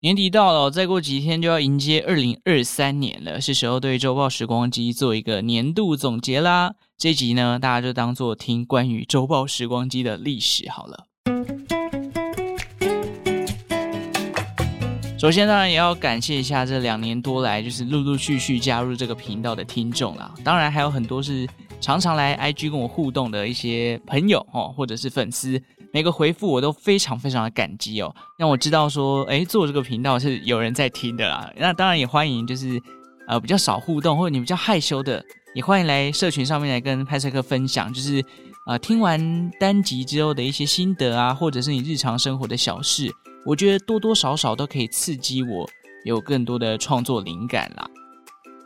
年底到了，再过几天就要迎接二零二三年了，是时候对周报时光机做一个年度总结啦。这集呢，大家就当做听关于周报时光机的历史好了。首先，当然也要感谢一下这两年多来就是陆陆续续加入这个频道的听众啦。当然，还有很多是常常来 IG 跟我互动的一些朋友哦，或者是粉丝。每个回复我都非常非常的感激哦，让我知道说，诶，做这个频道是有人在听的啦。那当然也欢迎，就是呃比较少互动或者你比较害羞的，也欢迎来社群上面来跟派翠克分享，就是呃听完单集之后的一些心得啊，或者是你日常生活的小事，我觉得多多少少都可以刺激我有更多的创作灵感啦。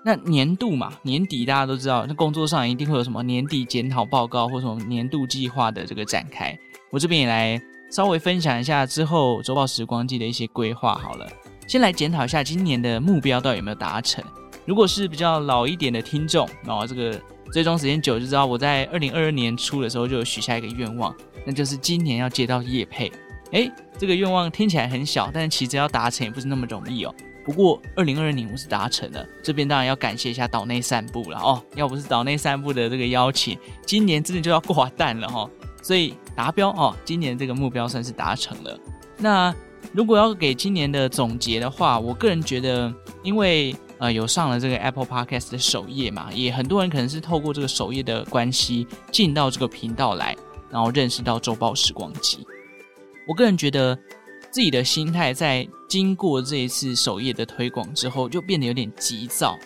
那年度嘛，年底大家都知道，那工作上一定会有什么年底检讨报告或什么年度计划的这个展开。我这边也来稍微分享一下之后周报时光机的一些规划好了。先来检讨一下今年的目标到底有没有达成。如果是比较老一点的听众，哦，这个追踪时间久就知道，我在二零二二年初的时候就有许下一个愿望，那就是今年要接到叶配。诶，这个愿望听起来很小，但其实要达成也不是那么容易哦。不过二零二二年我是达成了，这边当然要感谢一下岛内散步了哦。要不是岛内散步的这个邀请，今年真的就要挂蛋了哈、哦。所以达标哦，今年这个目标算是达成了。那如果要给今年的总结的话，我个人觉得，因为呃有上了这个 Apple Podcast 的首页嘛，也很多人可能是透过这个首页的关系进到这个频道来，然后认识到周报时光机。我个人觉得自己的心态在经过这一次首页的推广之后，就变得有点急躁。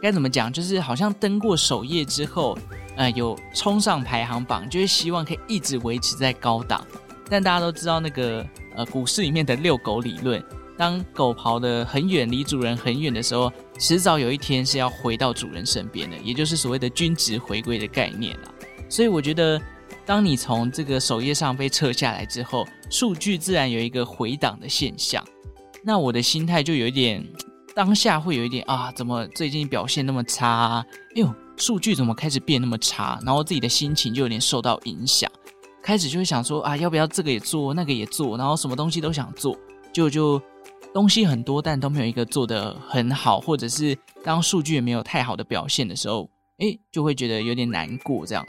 该怎么讲？就是好像登过首页之后。呃，有冲上排行榜，就是希望可以一直维持在高档。但大家都知道那个呃，股市里面的遛狗理论，当狗跑得很远，离主人很远的时候，迟早有一天是要回到主人身边的，也就是所谓的均值回归的概念啦。所以我觉得，当你从这个首页上被撤下来之后，数据自然有一个回档的现象。那我的心态就有一点，当下会有一点啊，怎么最近表现那么差啊？哎呦！数据怎么开始变那么差？然后自己的心情就有点受到影响，开始就会想说啊，要不要这个也做，那个也做，然后什么东西都想做，就就东西很多，但都没有一个做得很好，或者是当数据也没有太好的表现的时候，诶，就会觉得有点难过这样。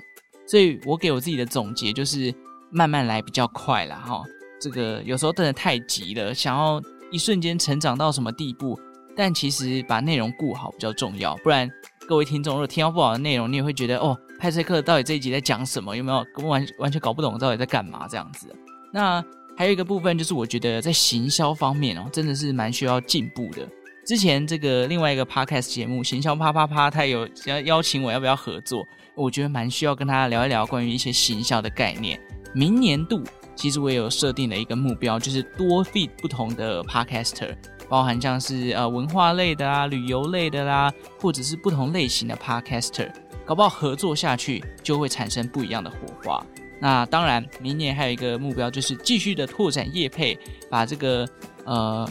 所以我给我自己的总结就是慢慢来比较快啦哈。这个有时候真的太急了，想要一瞬间成长到什么地步，但其实把内容顾好比较重要，不然。各位听众，如果听到不好的内容，你也会觉得哦，派翠克到底这一集在讲什么？有没有根本完完全搞不懂到底在干嘛这样子？那还有一个部分就是，我觉得在行销方面哦，真的是蛮需要进步的。之前这个另外一个 podcast 节目《行销啪啪啪》，他有要邀请我要不要合作？我觉得蛮需要跟他聊一聊关于一些行销的概念。明年度其实我也有设定了一个目标，就是多 feed 不同的 podcaster。包含像是呃文化类的啊、旅游类的啦，或者是不同类型的 podcaster，搞不好合作下去就会产生不一样的火花。那当然，明年还有一个目标就是继续的拓展业配，把这个呃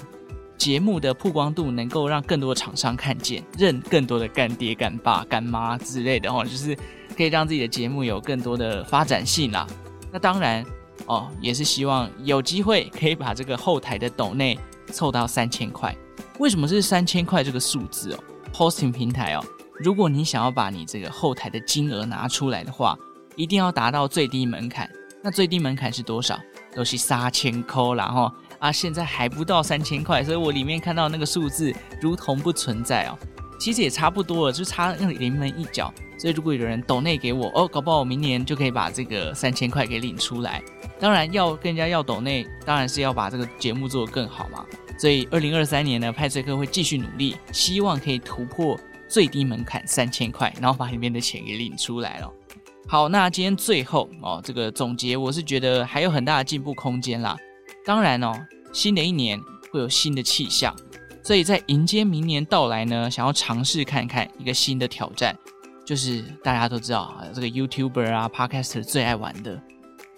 节目的曝光度能够让更多的厂商看见，认更多的干爹、干爸、干妈之类的哦，就是可以让自己的节目有更多的发展性啦。那当然哦，也是希望有机会可以把这个后台的抖内。凑到三千块，为什么是三千块这个数字哦？Hosting 平台哦，如果你想要把你这个后台的金额拿出来的话，一定要达到最低门槛。那最低门槛是多少？都是三千块啦齁。啊，现在还不到三千块，所以我里面看到那个数字如同不存在哦。其实也差不多了，就差那临门一脚。所以如果有人抖内给我哦，搞不好我明年就可以把这个三千块给领出来。当然要跟人家要抖内，当然是要把这个节目做得更好嘛。所以二零二三年呢，派翠克会继续努力，希望可以突破最低门槛三千块，然后把里面的钱给领出来了。好，那今天最后哦，这个总结我是觉得还有很大的进步空间啦。当然哦，新的一年会有新的气象，所以在迎接明年到来呢，想要尝试看看一个新的挑战，就是大家都知道啊，这个 YouTuber 啊、Podcaster 最爱玩的。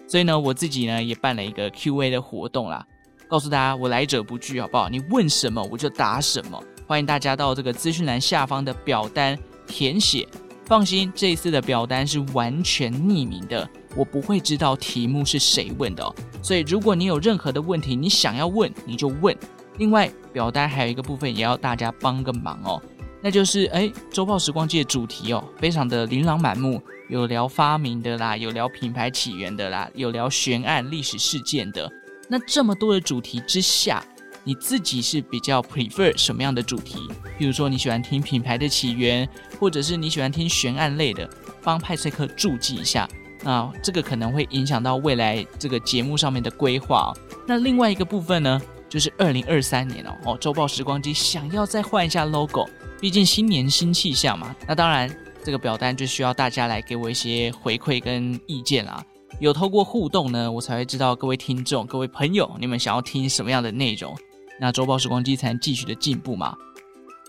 所以呢，我自己呢也办了一个 Q&A 的活动啦，告诉大家我来者不拒，好不好？你问什么我就答什么，欢迎大家到这个资讯栏下方的表单填写。放心，这一次的表单是完全匿名的，我不会知道题目是谁问的哦。所以如果你有任何的问题，你想要问你就问。另外，表单还有一个部分也要大家帮个忙哦，那就是哎，周报时光机的主题哦，非常的琳琅满目，有聊发明的啦，有聊品牌起源的啦，有聊悬案历史事件的。那这么多的主题之下，你自己是比较 prefer 什么样的主题？比如说你喜欢听品牌的起源，或者是你喜欢听悬案类的，帮派翠克注记一下。那这个可能会影响到未来这个节目上面的规划哦。那另外一个部分呢，就是二零二三年哦，哦，周报时光机想要再换一下 logo，毕竟新年新气象嘛。那当然，这个表单就需要大家来给我一些回馈跟意见啦。有透过互动呢，我才会知道各位听众、各位朋友，你们想要听什么样的内容，那周报时光机才能继续的进步嘛。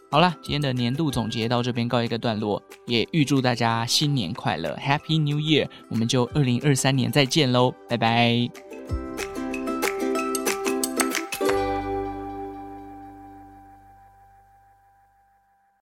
好了，今天的年度总结到这边告一个段落，也预祝大家新年快乐，Happy New Year！我们就二零二三年再见喽，拜拜。